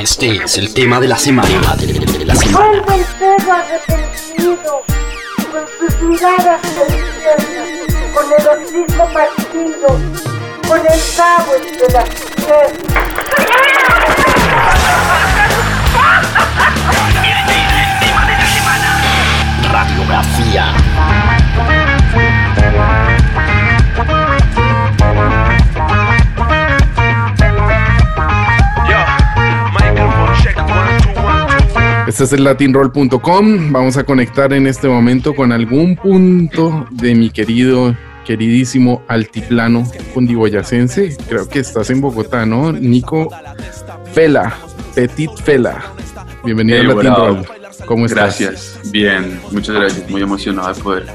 Este es el tema de la semana. De la semana. Vuelve el perro arrepentido, con sus miradas deliciosas, con el hocico partido, con el cabo entre las piernas. Radiografía. Este es el latinroll.com. Vamos a conectar en este momento con algún punto de mi querido, queridísimo altiplano cundiboyacense. Creo que estás en Bogotá, ¿no? Nico Fela, Petit Fela. Bienvenido Hey, al Latin bravo. Roll. ¿Cómo estás? Gracias, bien, muchas gracias. Muy emocionado de poder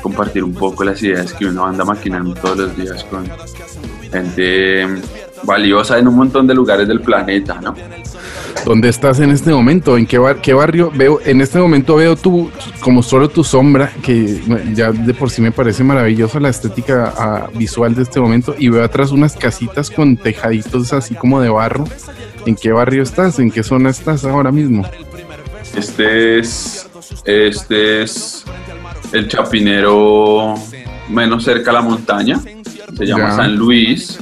compartir un poco las ideas que uno anda maquinando todos los días con gente valiosa en un montón de lugares del planeta, ¿no? ¿Dónde estás en este momento? ¿En qué, bar- qué barrio? Veo, en este momento veo tu, como solo tu sombra, que ya de por sí me parece maravillosa la estética ah, visual de este momento, y veo atrás unas casitas con tejaditos así como de barro. ¿En qué barrio estás? ¿En qué zona estás ahora mismo? Este es, este es el chapinero menos cerca a la montaña, se llama Ya. San Luis,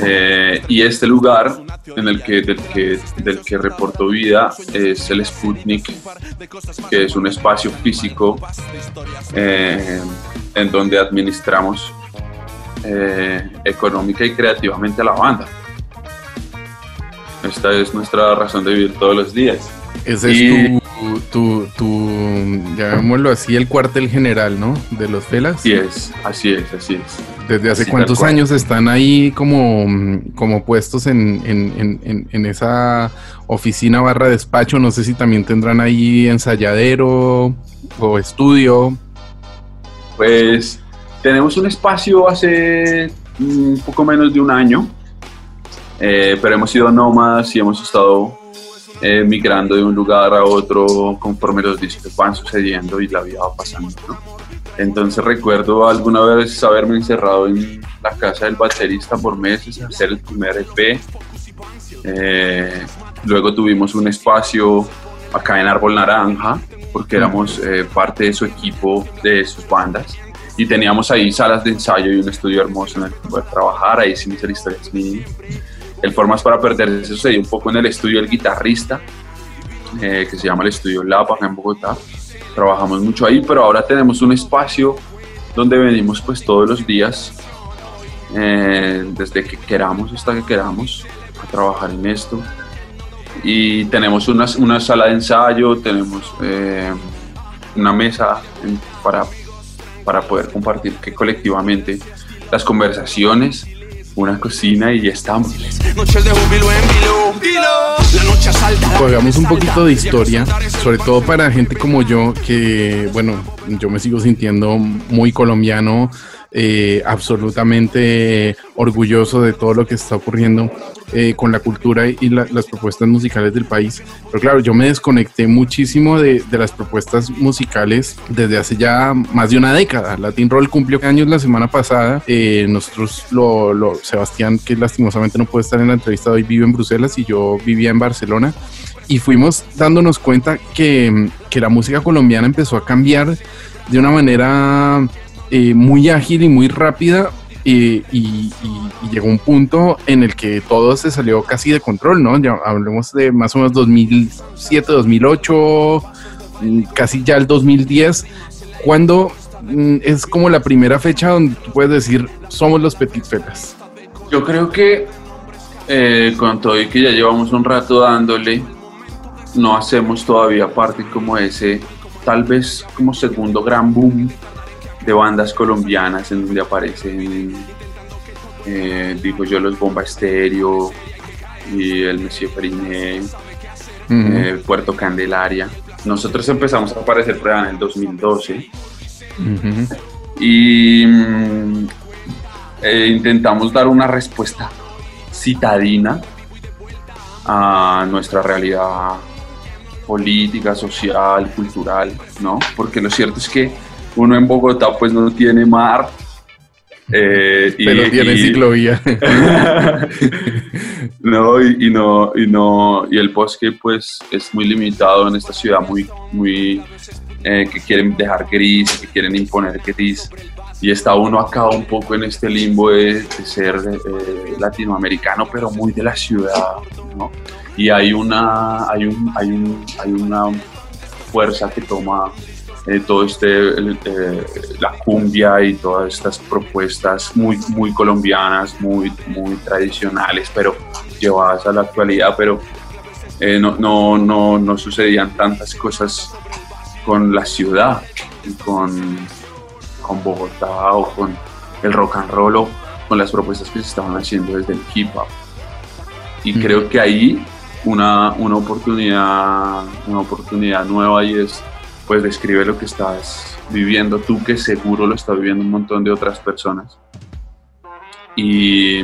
Eh, y este lugar en el que del, que del que reportó vida es el Sputnik, que es un espacio físico eh, en donde administramos eh, económica y creativamente a la banda. Esta es nuestra razón de vivir todos los días. Ese Y- es tu, tu, tu, llamémoslo así, el cuartel general, ¿no? De los Felas. Así es, así es, así es. ¿Desde hace cuántos años están ahí como, mm, como puestos en, en- en- en- en esa oficina barra despacho? No sé si también tendrán ahí ensayadero o estudio. Pues tenemos un espacio hace un poco menos de un año, eh, pero hemos sido nómadas y hemos estado eh, migrando de un lugar a otro conforme los discos van sucediendo y la vida va pasando. ¿no? Entonces recuerdo alguna vez haberme encerrado en la casa del baterista por meses, hacer el primer EP. Eh, luego tuvimos un espacio acá en Árbol Naranja, porque éramos eh, parte de su equipo, de sus bandas. Y teníamos ahí salas de ensayo y un estudio hermoso en el que poder trabajar. Ahí hicimos el Historias Mini. El Formas para Perderse sucedió un poco en el estudio del guitarrista, eh, que se llama el Estudio Lapa, en Bogotá. Trabajamos mucho ahí, pero ahora tenemos un espacio donde venimos pues todos los días, eh, desde que queramos hasta que queramos, a trabajar en esto. Y tenemos una, una sala de ensayo, tenemos eh, una mesa para, para poder compartir que colectivamente las conversaciones, una cocina y ya estamos. Hagamos un poquito de historia, sobre todo para gente como yo, que, bueno, yo me sigo sintiendo muy colombiano, eh, absolutamente orgulloso de todo lo que está ocurriendo eh, con la cultura y la- las propuestas musicales del país. Pero claro, yo me desconecté muchísimo de, de las propuestas musicales desde hace ya más de una década. Latin Roll cumplió años la semana pasada. Eh, nosotros, lo, lo- Sebastián, que lastimosamente no puede estar en la entrevista hoy, vive en Bruselas y yo vivía en Barcelona. Y fuimos dándonos cuenta que, que la música colombiana empezó a cambiar de una manera eh, muy ágil y muy rápida y, y- y llegó un punto en el que todo se salió casi de control, ¿no? Ya hablemos de más o menos 2007, 2008, mm, casi ya el 2010, cuando mm, es como la primera fecha donde tú puedes decir somos los Petit Felas. Yo creo que eh, con todo y que ya llevamos un rato dándole, no hacemos todavía parte como ese, tal vez como segundo gran boom de bandas colombianas en donde aparecen, eh, digo yo, los Bomba Estéreo y el Monsieur Periné, eh, Puerto Candelaria. Nosotros empezamos a aparecer en el 2012 Ujú. y mm, eh, intentamos dar una respuesta citadina a nuestra realidad política, social, cultural, ¿no? Porque lo cierto es que uno en Bogotá pues no tiene mar Eh, y- Pero tiene y- ciclovía. no, y, y no, y no, y el bosque pues es muy limitado en esta ciudad muy, muy, eh, que quieren dejar gris, que quieren imponer gris. Y está uno acá un poco en este limbo de, de ser eh, latinoamericano, pero muy de la ciudad, ¿no? Y hay una, hay un, hay un, hay una fuerza que toma eh, todo este, eh, la cumbia y todas estas propuestas muy, muy colombianas, muy, muy tradicionales, pero llevadas a la actualidad, pero eh, no, no, no, no sucedían tantas cosas con la ciudad, con, con Bogotá o con el rock and roll o con las propuestas que se estaban haciendo desde el hip hop. Y creo que ahí una, una, oportunidad, una oportunidad nueva y es pues describe lo que estás viviendo tú, que seguro lo está viviendo un montón de otras personas. Y,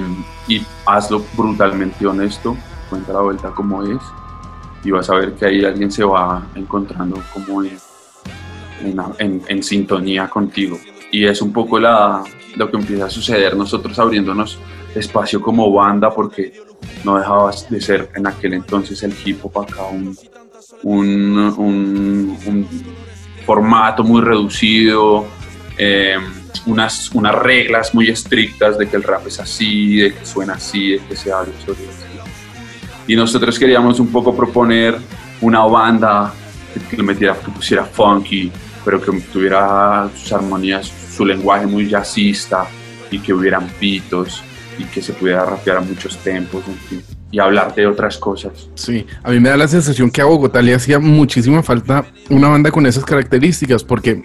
hazlo brutalmente honesto, cuenta la vuelta como es, y vas a ver que ahí alguien se va encontrando como en, sintonía contigo. Y es un poco la, lo que empieza a suceder, nosotros abriéndonos espacio como banda, porque no dejaba de ser en aquel entonces el hip hop acá un, un, formato muy reducido, eh, unas, unas reglas muy estrictas de que el rap es así, de que suena así, de que se habla sobre. Y nosotros queríamos un poco proponer una banda que le metiera, que pusiera funky, pero que tuviera sus armonías, su lenguaje muy jazzista y que hubieran pitos y que se pudiera rapear a muchos tempos, en fin, y hablar de otras cosas. Sí, a mí me da la sensación que a Bogotá le hacía muchísima falta una banda con esas características, porque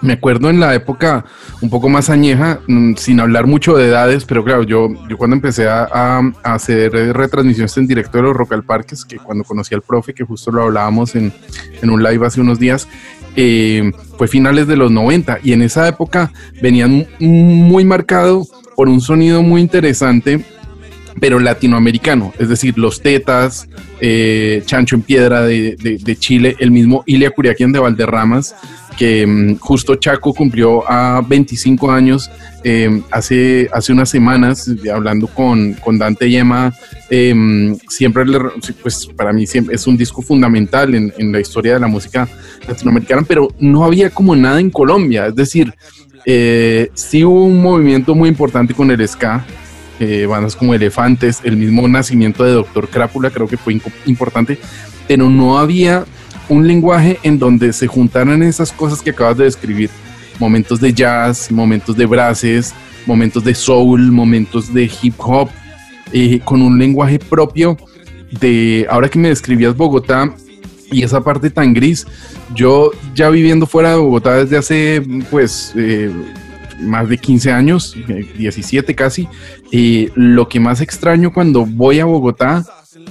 me acuerdo en la época un poco más añeja, mm, sin hablar mucho de edades, pero claro, yo, yo cuando empecé a, hacer retransmisiones en directo de los Rock al Parques, que cuando conocí al profe, que justo lo hablábamos en, en un live hace unos días, eh, fue finales de los 90 y en esa época venían muy marcado por un sonido muy interesante pero latinoamericano, es decir, los Tetas, eh, Chancho en Piedra de, Chile, el mismo Ilia Curiaquian de Valderramas, que mm, justo Chaco cumplió a 25 años eh, hace, hace unas semanas, hablando con, con Dante y Emma, eh, siempre, pues para mí siempre es un disco fundamental en, en la historia de la música latinoamericana, pero no había como nada en Colombia, es decir, eh, sí hubo un movimiento muy importante con el ska, eh, bandas como Elefantes, el mismo nacimiento de Doctor Crápula creo que fue importante, pero no había un lenguaje en donde se juntaran esas cosas que acabas de describir, momentos de jazz, momentos de brases, momentos de soul, momentos de hip hop, eh, con un lenguaje propio de, ahora que me describías Bogotá y esa parte tan gris, yo ya viviendo fuera de Bogotá desde hace pues eh, más de 15 años, eh, 17 casi, eh, lo que más extraño cuando voy a Bogotá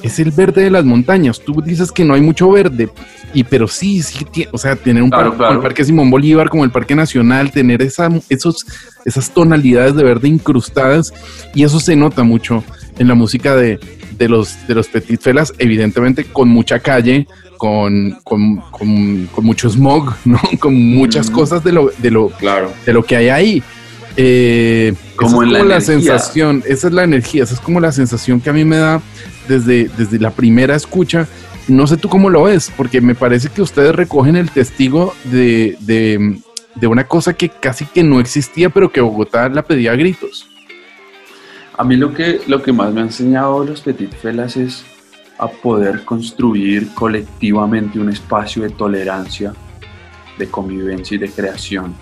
es el verde de las montañas. Tú dices que no hay mucho verde, y pero sí, sí, o sea, tener un Claro, parque claro. como el Parque Simón Bolívar, como el Parque Nacional, tener esa, esos, esas tonalidades de verde incrustadas, y eso se nota mucho en la música de, de los, de los Petit Felas, evidentemente con mucha calle, con, con, con- con mucho smog, ¿no? con muchas cosas de lo, de lo, Claro. de lo que hay ahí. Eh, Como es la la sensación, esa es la energía, esa es como la sensación que a mí me da desde, desde la primera escucha. No sé tú cómo lo ves, porque me parece que ustedes recogen el testigo de, de, de una cosa que casi que no existía, pero que Bogotá la pedía a gritos. A mí lo que, lo que más me ha enseñado los Petit Felas es a poder construir colectivamente un espacio de tolerancia, de convivencia y de creación,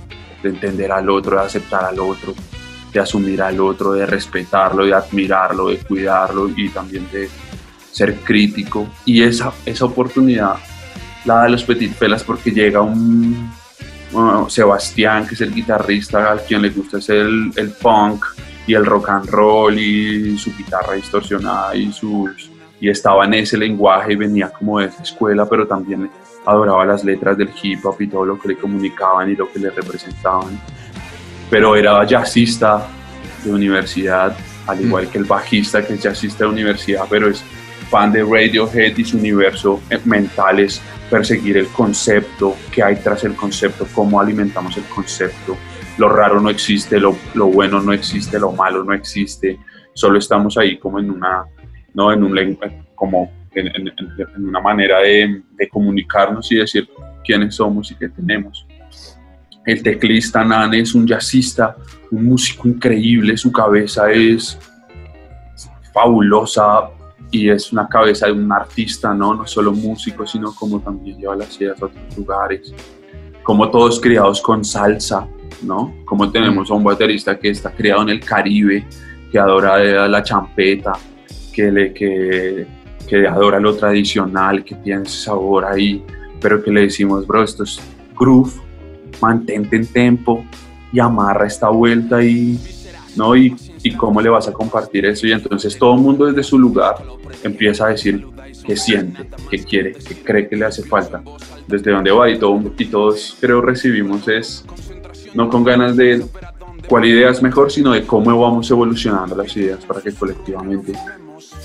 de entender al otro, de aceptar al otro, de asumir al otro, de respetarlo, de admirarlo, de cuidarlo y también de ser crítico. Y esa, esa oportunidad la da los Petit Felas porque llega un Sebastián, que es el guitarrista al quien le gusta hacer el, el punk y el rock and roll y su guitarra distorsionada y sus y estaba en ese lenguaje y venía como de esa escuela, pero también adoraba las letras del hip hop y todo lo que le comunicaban y lo que le representaban. Pero era jazzista de universidad, al igual que el bajista que es jazzista de universidad, pero es fan de Radiohead y su universo eh, mental es perseguir el concepto, qué hay tras el concepto, cómo alimentamos el concepto, lo raro no existe, lo, lo bueno no existe, lo malo no existe, solo estamos ahí como en una, ¿no? En un como en, en- en una manera de, de comunicarnos y decir quiénes somos y qué tenemos. El teclista Nane es un jazzista, un músico increíble, su cabeza es fabulosa y es una cabeza de un artista, ¿no? No solo músico, sino como también lleva las ideas a otros lugares. Como todos criados con salsa, ¿no? Como tenemos a un baterista que está criado en el Caribe, que adora la champeta, que, le, que, que adora lo tradicional, que tiene ese sabor ahí, pero que le decimos, bro, esto es groove, mantente en tempo y amarra esta vuelta y, ¿no? Y, y cómo le vas a compartir eso. Y entonces todo el mundo desde su lugar empieza a decir qué siente, qué quiere, qué cree que le hace falta, desde dónde va y, todo, y todos creo recibimos es no con ganas de cuál idea es mejor, sino de cómo vamos evolucionando las ideas para que colectivamente,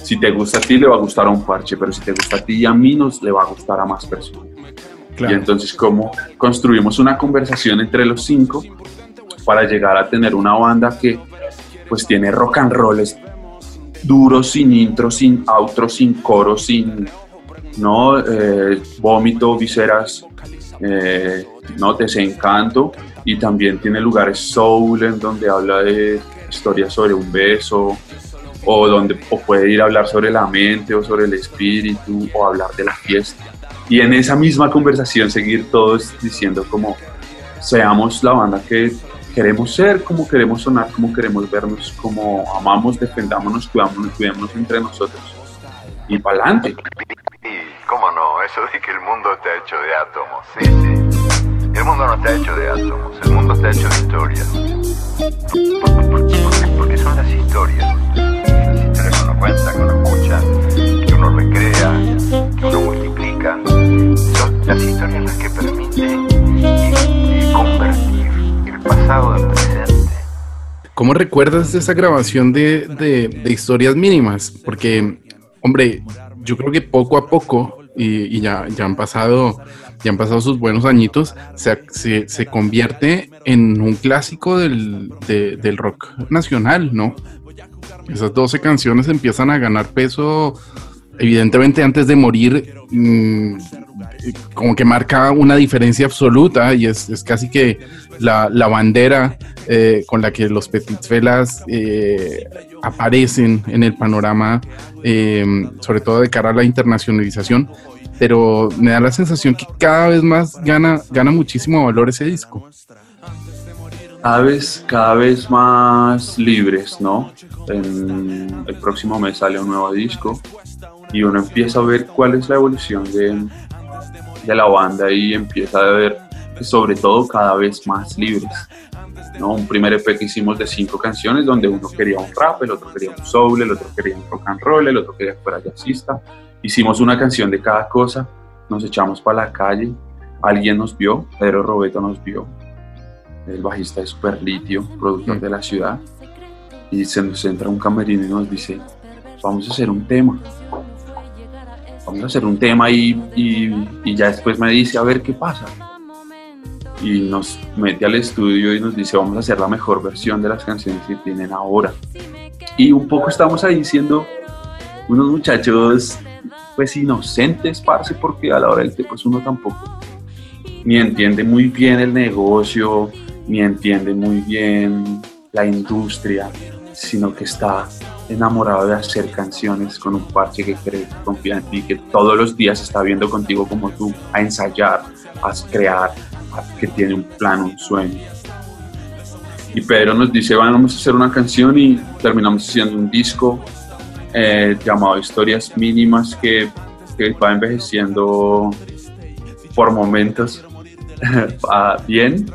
si te gusta a ti, le va a gustar a un parche, pero si te gusta a ti y a mí, nos le va a gustar a más personas. Y entonces, ¿cómo construimos una conversación entre los cinco para llegar a tener una banda que pues tiene rock and roll es duro, sin intro, sin outro, sin coro, sin no Eh, vómito, viseras, eh, no desencanto y también tiene lugares soul en donde habla de historias sobre un beso o donde o puede ir a hablar sobre la mente o sobre el espíritu o hablar de la fiesta y en esa misma conversación seguir todos diciendo como seamos la banda que queremos ser, como queremos sonar, como queremos vernos, como amamos, defendámonos, cuidámonos, cuidémonos entre nosotros y para adelante. Cómo no, eso de que el mundo está hecho de átomos. Sí, sí. El mundo no está hecho de átomos, el mundo está hecho de historias. Porque, son las historias. Las historias que uno cuenta, que uno escucha, que uno recrea, que uno multiplica. Son las historias las que permiten eh, convertir el pasado en presente. ¿Cómo recuerdas esa grabación de- de historias mínimas? Porque, hombre, yo creo que poco a poco, y, y ya, ya han pasado, ya han pasado sus buenos añitos, se, se- se convierte en un clásico del, de- del rock nacional, ¿no? Esas 12 canciones empiezan a ganar peso, evidentemente antes de morir, mm, como que marca una diferencia absoluta y es, es casi que la, la bandera eh, con la que los Petit Felas eh, aparecen en el panorama, eh, sobre todo de cara a la internacionalización, pero me da la sensación que cada vez más gana, gana muchísimo valor ese disco. cada vez, cada vez más libres, ¿no? El próximo mes sale un nuevo disco y uno empieza a ver cuál es la evolución de, de la banda y empieza a ver que sobre todo cada vez más libres. ¿no? Un primer EP que hicimos de cinco canciones donde uno quería un rap, el otro quería un soul, el otro quería un rock and roll, el otro quería que fuera jazzista. Hicimos una canción de cada cosa, nos echamos para la calle, alguien nos vio, Pedro Robeto nos vio, el bajista de Super Litio, productor Mm. de la ciudad, y se nos entra un camerino y nos dice, vamos a hacer un tema, vamos a hacer un tema y, ya después me dice, a ver qué pasa. Y nos mete al estudio y nos dice, vamos a hacer la mejor versión de las canciones que tienen ahora. Y un poco estamos ahí siendo unos muchachos pues inocentes, parce, porque a la hora del té pues uno tampoco ni entiende muy bien el negocio, ni entiende muy bien la industria, sino que está enamorado de hacer canciones con un parche que cree, que confía en ti, que todos los días está viendo contigo como tú, a ensayar, a crear, que tiene un plan, un sueño. Y Pedro nos dice, "Bueno, vamos a hacer una canción y terminamos haciendo un disco eh, llamado Historias Mínimas que, que va envejeciendo por momentos ah, bien.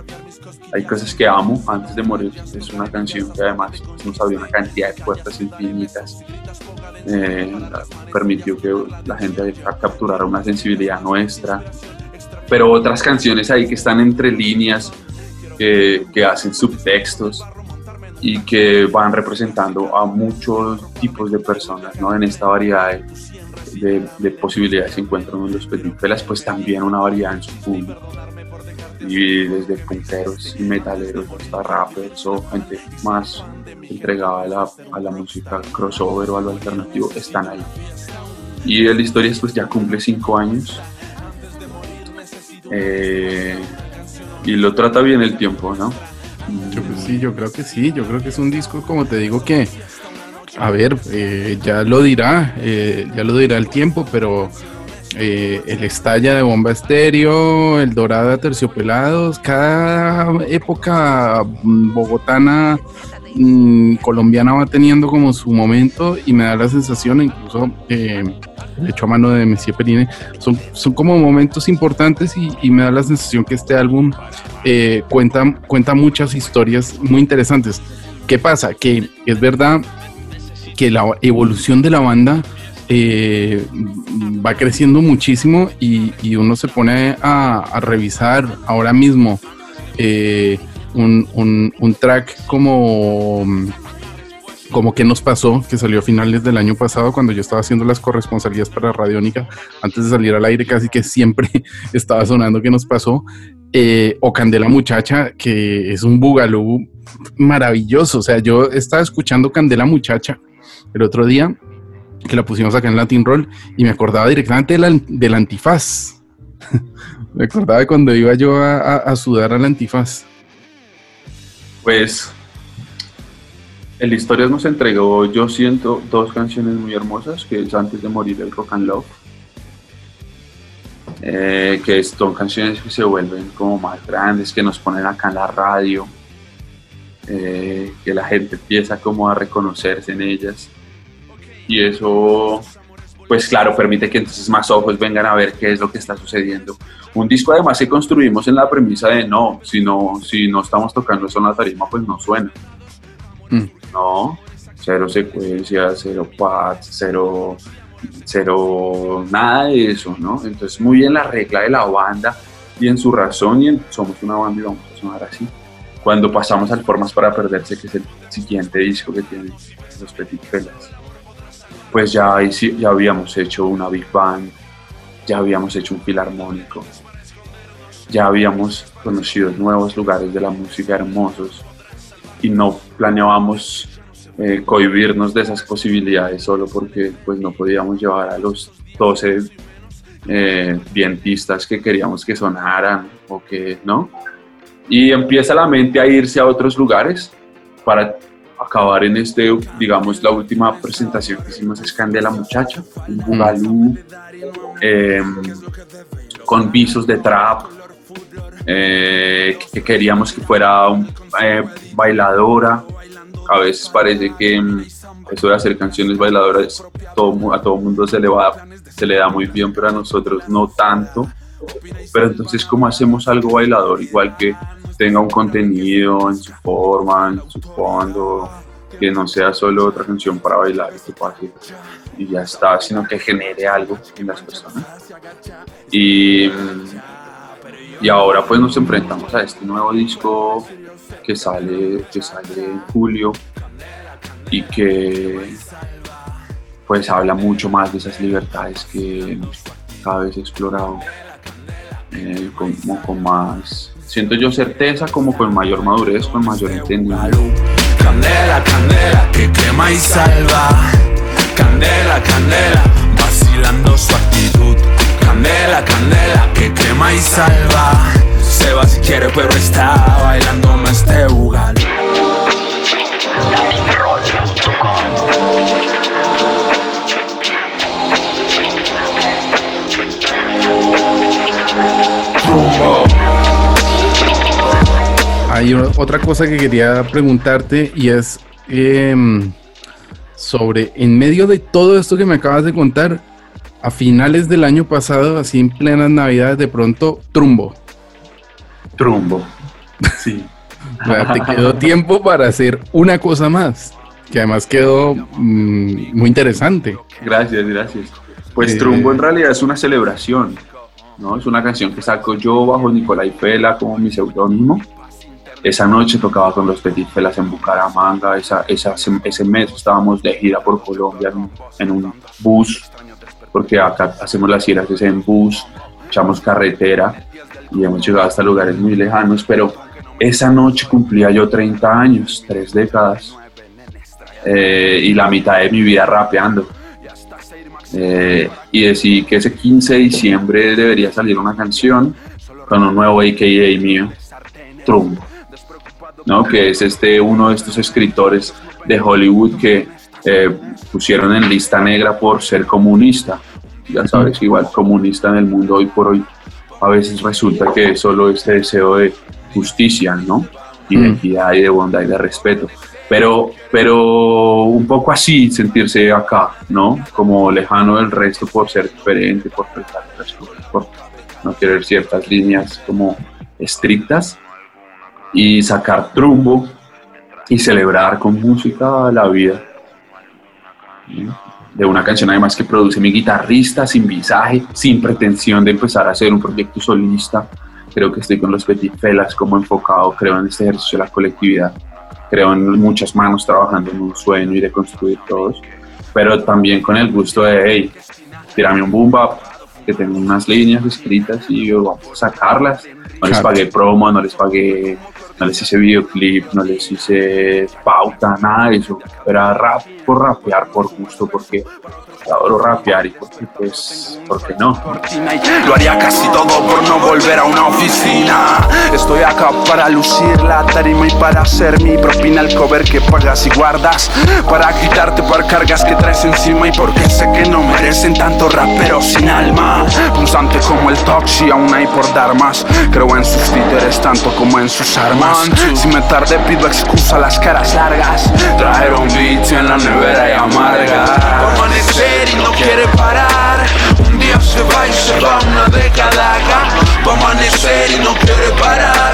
Hay cosas que amo antes de morir. Es una canción que además nos abrió una cantidad de puertas infinitas. Eh, permitió que la gente capturara una sensibilidad nuestra. Pero otras canciones ahí que están entre líneas, que, que hacen subtextos y que van representando a muchos tipos de personas, ¿no? En esta variedad de, de, de posibilidades se encuentran en los Petit Felas, pues también una variedad en su público. Y desde punteros y metaleros hasta rappers o gente más entregada a la, a la música crossover o a lo alternativo están ahí. Y el Historias pues ya cumple cinco años eh, y lo trata bien el tiempo, ¿no? Yo, pues, sí, yo creo que sí, yo creo que es un disco, como te digo, que, a ver, eh, ya lo dirá, eh, ya lo dirá el tiempo, pero eh, el estalla de bomba estéreo, el dorada terciopelados, cada época mm, bogotana, mm, colombiana va teniendo como su momento y me da la sensación, incluso eh, hecho a mano de Messier Perine, son, son como momentos importantes y, y me da la sensación que este álbum eh, cuenta, cuenta muchas historias muy interesantes. ¿Qué pasa? Que es verdad que la evolución de la banda eh, va creciendo muchísimo y, uno se pone a, revisar ahora mismo eh, un, un- un track como, como que nos pasó, que salió a finales del año pasado cuando yo estaba haciendo las corresponsalías para Radiónica, antes de salir al aire casi que siempre estaba sonando que nos pasó, eh, o Candela Muchacha, que es un bugalú maravilloso, o sea, yo estaba escuchando Candela Muchacha el otro día que la pusimos acá en Latin Roll y me acordaba directamente del, del antifaz. me acordaba de cuando iba yo a, a- a sudar al antifaz. Pues el Historias nos entregó, yo siento, dos canciones muy hermosas, que es Antes de morir el Rock and Love, eh, que son canciones que se vuelven como más grandes, que nos ponen acá en la radio, eh, que la gente empieza como a reconocerse en ellas. Y eso, pues claro, permite que entonces más ojos vengan a ver qué es lo que está sucediendo. Un disco además que construimos en la premisa de no, si no, si no estamos tocando eso en la tarima, pues no suena. Mm. No, cero secuencias, cero pads, cero, cero, nada de eso, ¿no? Entonces muy en la regla de la banda y en su razón y en somos una banda y vamos a sonar así. Cuando pasamos al Formas para Perderse, que es el siguiente disco que tienen los Petit Felas, pues ya, ya habíamos hecho una Big Band, ya habíamos hecho un filarmónico, ya habíamos conocido nuevos lugares de la música hermosos y no planeábamos eh, cohibirnos de esas posibilidades solo porque pues no podíamos llevar a los 12 eh, que queríamos que sonaran o que no. Y empieza la mente a irse a otros lugares para acabar en este, digamos, la última presentación que hicimos es Candela Muchacha, un bugalú em, con visos de trap, eh, que queríamos que fuera un, eh, bailadora. A veces parece que mm, eso de hacer canciones bailadoras todo, a todo mundo se le, va, se le da muy bien, pero a nosotros no tanto. Pero entonces, ¿cómo hacemos algo bailador? Igual que tenga un contenido en su forma, en su fondo, que no sea solo otra canción para bailar y que pase y ya está, sino que genere algo en las personas. Y, y ahora pues nos enfrentamos a este nuevo disco que sale, que sale en julio y que pues habla mucho más de esas libertades que cada vez explorado eh, como con más, siento yo certeza, como con mayor madurez, con mayor entendimiento. Candela, candela, que quema y salva. Candela, candela, vacilando su actitud. Candela, candela, que quema y salva. Se va si quiere, pero está bailándome este bugal. Hay otra cosa que quería preguntarte y es em, sobre, en medio de todo esto que me acabas de contar, a finales del año pasado, así en plenas navidades, de pronto, trumbo. Trumbo. Sí. O sea, te quedó tiempo para hacer una cosa más, que además quedó mm, muy interesante. Gracias, gracias. Pues Eh, Trumbo en realidad es una celebración, ¿no? Es una canción que saco yo bajo Nicolai Fela como mi seudónimo. Esa noche tocaba con los Petit Felas en Bucaramanga, esa, esa, ese mes estábamos de gira por Colombia en un, bus, porque acá hacemos las giras en bus, echamos carretera y hemos llegado hasta lugares muy lejanos, pero esa noche cumplía yo 30 años, tres décadas, eh, y la mitad de mi vida rapeando. Eh, y decidí que ese 15 de diciembre debería salir una canción con un nuevo AKA mío, Trumbo, ¿no? que es este, uno de estos escritores de Hollywood que eh, pusieron en lista negra por ser comunista. Ya sabes, igual comunista en el mundo hoy por hoy a veces resulta que es solo este deseo de justicia, ¿no? Y de equidad y de bondad y de respeto. Pero, pero un poco así sentirse acá, ¿no? Como lejano del resto por ser diferente, por pensar otras cosas, por no querer ciertas líneas como estrictas y sacar trumbo y celebrar con música la vida. De una canción además que produce mi guitarrista sin visaje, sin pretensión de empezar a hacer un proyecto solista. Creo que estoy con los Petit Felas como enfocado, creo en este ejercicio de la colectividad, creo en muchas manos trabajando en un sueño y de construir todos, pero también con el gusto de, hey, tirame un boom bap, que tengo unas líneas escritas y yo vamos a sacarlas. No les pagué promo, no les pagué no les hice videoclip, no les hice pauta, nada de eso. Era rap por rapear, por gusto, porque adoro rapear y porque, pues, ¿por qué no? Lo haría casi todo por no volver a una oficina. Estoy acá para lucir la tarima y para hacer mi propina el cover que pagas y guardas. Para quitarte por cargas que traes encima y porque sé que no merecen tanto rapero sin alma. Punzante como el toxi, aún hay por dar más. Creo en sus títeres tanto como en sus armas. Si me tardé, pido excusa las caras largas. Trajeron beats en la nevera y amarga. Amanecer y no quiere parar. Un día se va y se va una década. Va a amanecer y no quiere parar.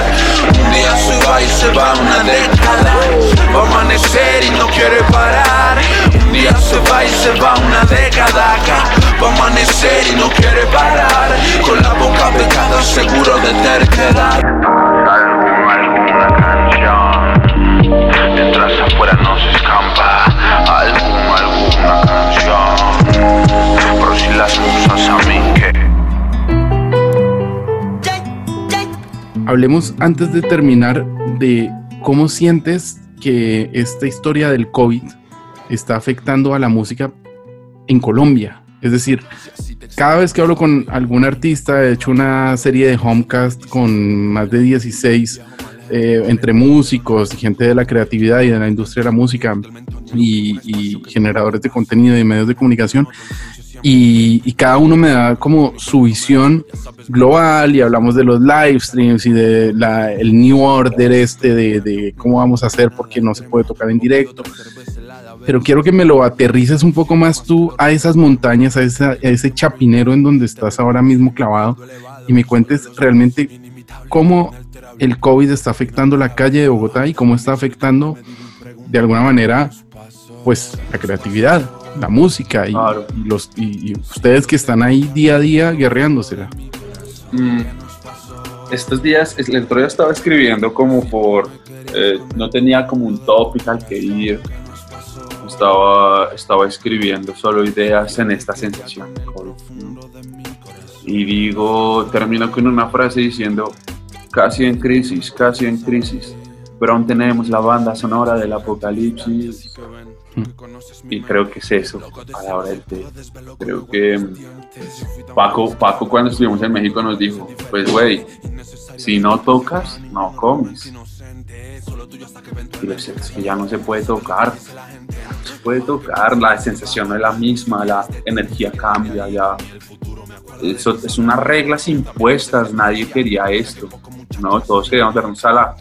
Un día se va y se va una década. Va a amanecer y no quiere parar. Un día se va y se va una década. Va a amanecer y no quiere parar. Con la boca pecada seguro de terquedad. Las musas a mí Hablemos antes de terminar de cómo sientes que esta historia del COVID está afectando a la música en Colombia. Es decir, cada vez que hablo con algún artista, he hecho una serie de homecast con más de 16 eh, entre músicos gente de la creatividad y de la industria de la música y generadores de contenido y medios de comunicación. Y, y cada uno me da como su visión global y hablamos de los live streams y de la, el new order este de, cómo vamos a hacer porque no se puede tocar en directo. Pero quiero que me lo aterrices un poco más tú a esas montañas, a, esa- a ese chapinero en donde estás ahora mismo clavado y me cuentes realmente cómo el COVID está afectando la calle de Bogotá y cómo está afectando de alguna manera pues la creatividad, la música y, Claro. y los y, y ustedes que están ahí día a día guerreándosela. Mm, estos días, el otro día estaba escribiendo como por, eh, no tenía como un topic al que ir, estaba, estaba escribiendo solo ideas en esta sensación. Y digo, termino con una frase diciendo, casi en crisis, casi en crisis, pero aún tenemos la banda sonora del apocalipsis. Y creo que es eso, a la hora del té. Creo que mm, Paco, Paco cuando estuvimos en México nos dijo, pues güey, si no tocas, no comes. Y lo cierto es que ya no se puede tocar, no se puede tocar, la sensación no es la misma, la energía cambia, ya. Eso es unas reglas impuestas, nadie quería esto, ¿no? Todos queríamos vernos a la,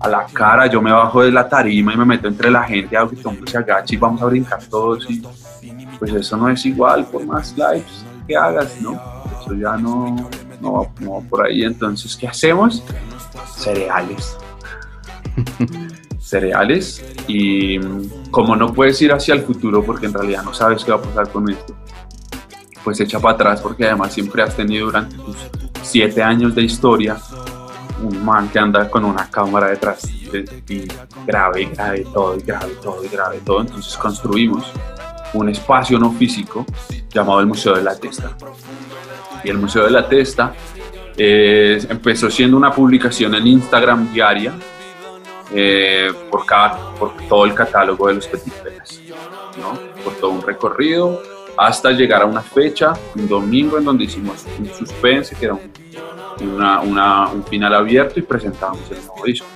a la cara, yo me bajo de la tarima y me meto entre la gente, hago que todo se agache y vamos a brincar todos y pues eso no es igual por más lives que hagas, ¿no? Eso ya no, no, va, no va por ahí, entonces, ¿qué hacemos? Cereales. Cereales y como no puedes ir hacia el futuro porque en realidad no sabes qué va a pasar con esto, pues echa para atrás porque además siempre has tenido durante tus siete años de historia un man que anda con una cámara detrás de- y grave, y grave todo, y grave todo, y grave todo. Entonces construimos un espacio no físico llamado el Museo de la Testa. Y el Museo de la Testa Eh, empezó siendo una publicación en Instagram diaria eh, por, cada, por todo el catálogo de los Petit ¿no? por todo un recorrido hasta llegar a una fecha, un domingo en donde hicimos un suspense, que era un, una- un final abierto y presentábamos el nuevo disco.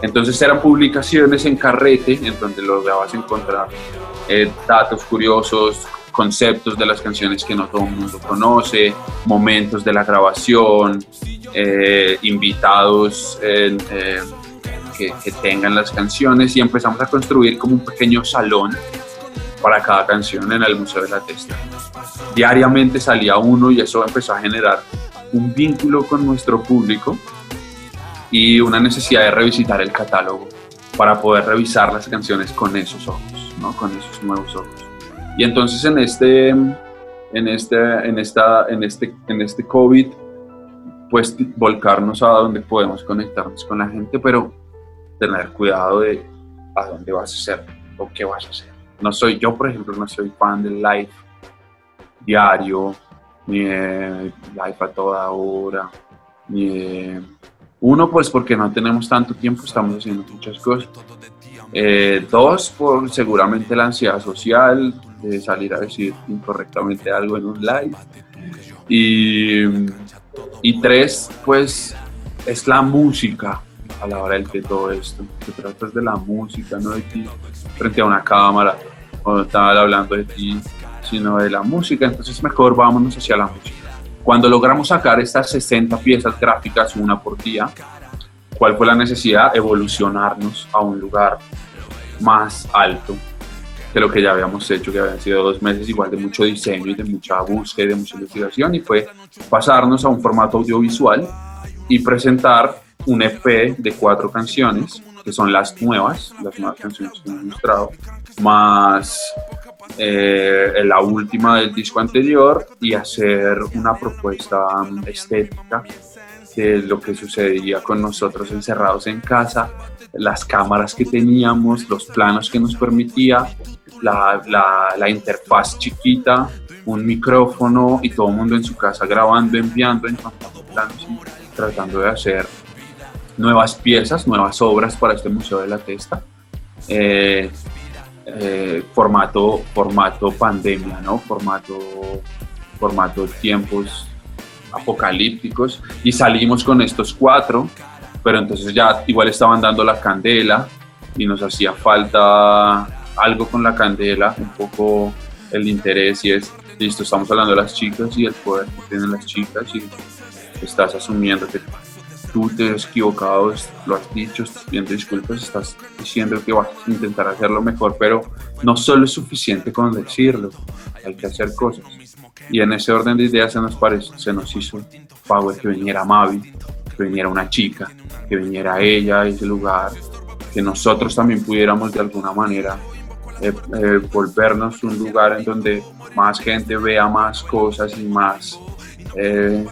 Entonces eran publicaciones en carrete en donde lograbas encontrar eh, datos curiosos, conceptos de las canciones que no todo el mundo conoce, momentos de la grabación, eh, invitados eh, que, que tengan las canciones y empezamos a construir como un pequeño salón para cada canción en el Museo de la Testa. Diariamente salía uno y eso empezó a generar un vínculo con nuestro público y una necesidad de revisitar el catálogo para poder revisar las canciones con esos ojos, ¿no? con esos nuevos ojos. Y entonces en este, en este, en esta, en este, en este COVID, pues volcarnos a donde podemos conectarnos con la gente, pero tener cuidado de a dónde vas a hacer o qué vas a hacer. No soy yo, por ejemplo, no soy fan del live diario, ni de live a toda hora, ni de- Uno, pues porque no tenemos tanto tiempo, estamos haciendo muchas cosas. Eh, dos, por seguramente la ansiedad social de salir a decir incorrectamente algo en un live. Y, y tres, pues es la música a la hora del que todo esto. Se trata de la música, no de ti frente a una cámara o estaba hablando de ti, sino de la música. Entonces mejor vámonos hacia la música. Cuando logramos sacar estas 60 piezas gráficas, una por día, ¿cuál fue la necesidad? Evolucionarnos a un lugar más alto que lo que ya habíamos hecho, que habían sido dos meses igual de mucho diseño y de mucha búsqueda y de mucha investigación, y fue pasarnos a un formato audiovisual y presentar un EP de cuatro canciones, que son las nuevas, las nuevas canciones que hemos mostrado, más eh, la última del disco anterior y hacer una propuesta estética de lo que sucedería con nosotros encerrados en casa, las cámaras que teníamos, los planos que nos permitía, la, la, la interfaz chiquita, un micrófono y todo el mundo en su casa grabando, enviando, encontrando planos y tratando de hacer nuevas piezas, nuevas obras para este Museo de la Testa. Eh, eh, formato, formato pandemia, ¿no? Formato, formato tiempos apocalípticos y salimos con estos cuatro, pero entonces ya igual estaban dando la candela y nos hacía falta algo con la candela, un poco el interés y es, listo, estamos hablando de las chicas y el poder que tienen las chicas y estás asumiendo tú te has equivocado, lo has dicho, estás pidiendo disculpas, estás diciendo que vas a intentar hacerlo mejor, pero no solo es suficiente con decirlo, hay que hacer cosas. Y en ese orden de ideas se nos, parece, se nos hizo power que viniera Mavi, que viniera una chica, que viniera ella a ese lugar, que nosotros también pudiéramos de alguna manera eh, eh, volvernos un lugar en donde más gente vea más cosas y más eh,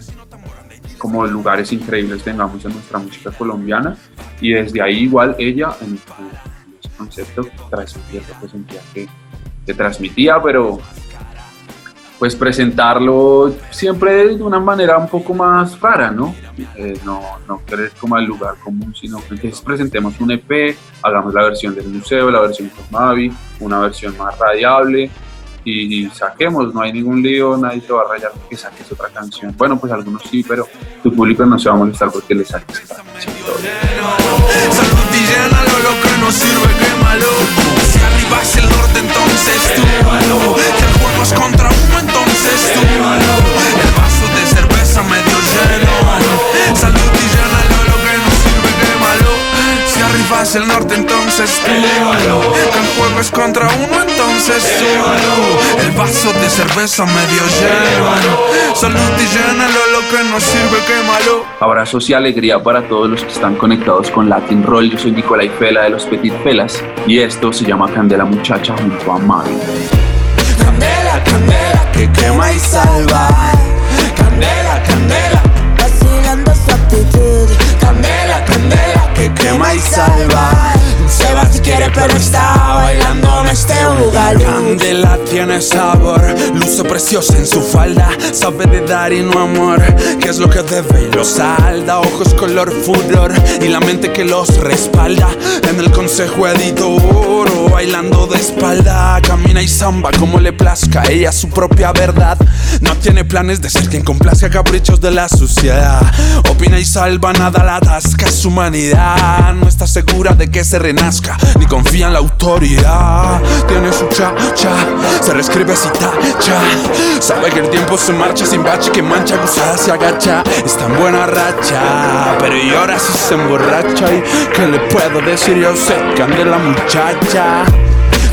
como lugares increíbles tengamos en nuestra música colombiana y desde ahí igual ella en, en ese concepto transmitía lo que sentía que, que transmitía pero pues presentarlo siempre de una manera un poco más rara, ¿no? Eh, no, no querer como el lugar común, sino que presentemos un EP, hagamos la versión del museo, la versión con Mavi, una versión más radiable y, saquemos, no hay ningún lío, nadie te va a rayar porque saques otra canción. Bueno, pues algunos sí, pero tu público no se va a molestar porque le saques otra canción. Salud y llénalo, lo que no sirve, quémalo. Si arriba es el norte, entonces tú. Si el juego es contra uno, entonces tú. El vaso de cerveza medio lleno. Salud Es el norte, entonces tú. Que el juego es contra uno, entonces tú. El vaso de cerveza medio lleno. Salud y llénalo, lo que no sirve, quémalo. Abrazos y alegría para todos los que están conectados con Latin Roll. Yo soy Nicolai Fela de los Petit Felas y esto se llama Candela Muchacha junto a Mavi. Candela, candela, que quema y salva. En preciosa en su falda. sabe de dar y no amor. ¿Qué es lo que debe y lo salda? Ojos color furor y la mente que los respalda. En el consejo editor, bailando de espalda, camina y samba como le plazca. Ella su propia verdad. No tiene planes de ser quien complace a caprichos de la suciedad. Opina y salva, nada la atasca. Su humanidad no está segura de que se renazca, ni confía en la autoridad. Tiene su cha-cha, se reescribe si tacha. Sabe que el tiempo se marcha sin bache, que mancha, acusada se agacha. Está en buena racha, pero y ahora sí se emborracha. ¿Y qué le puedo decir? Yo sé, candela muchacha.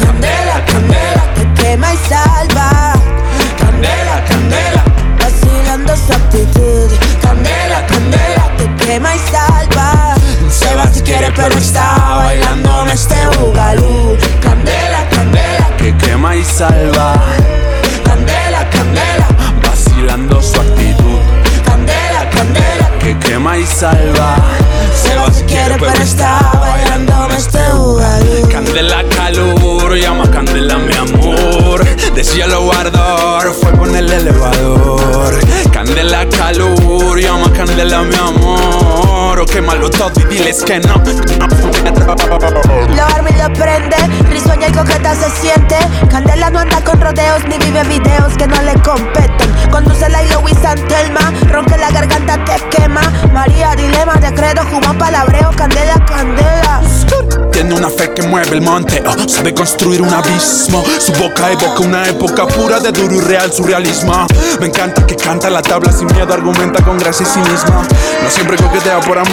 Candela, candela, te quema y salva. Candela, candela, Vacilando su actitud. Candela, candela, te quema y salva. Se va si quiere, pero está bailando en este bugalú. Candela, candela, que quema y salva. Candela, candela, Vacilando su actitud, candela, candela. que quema y salva. Se va si quiere, pero está bailando en este bugalú. Candela calor, llama candela mi amor. De cielo ardor, fuego en el elevador. Candela calor, llama candela mi amor. O quémalo todo y diles que no. Lo arma y lo prende, risueña y coqueta se siente. Candela no anda con rodeos ni vive videos que no le competen. Conduce la Hilo Santelma, ronque la garganta te quema. María Dilema, de credo, jumón palabreo, candela, candela. Tiene una fe que mueve el monte, oh, sabe construir un abismo. Su boca evoca una época pura de duro y real surrealismo. Me encanta que canta la tabla sin miedo, argumenta con gracia y cinismo. No siempre coquetea por amor,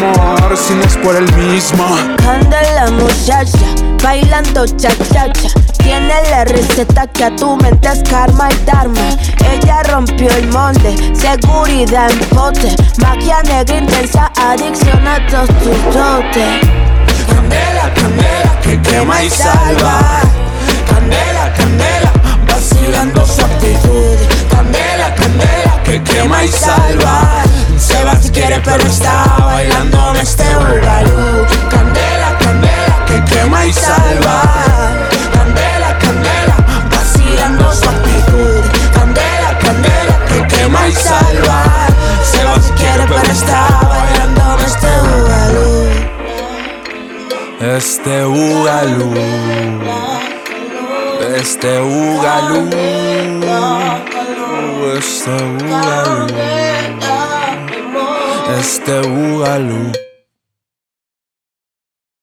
sino es por el mismo. Candela, muchacha, bailando cha-cha-cha. Tiene la receta que a tu mente es karma y dharma. Ella rompió el molde, seguridad en pote. Magia negra intensa, adicción a todos tus dotes. Candela, candela, que quema y salva. Candela, candela, vacilando su actitud. Candela, candela, Que quema y salva. Se va si quiere, pero está bailando en este bugalú. Candela, candela, Que quema y salva. Candela, candela, vacilando su actitud. Candela, candela, Que quema y salva. Se va si quiere, pero está bailando en este bugalú. Este Ugalú. Este Ugalú. Este Ugalú. Este Ugalú.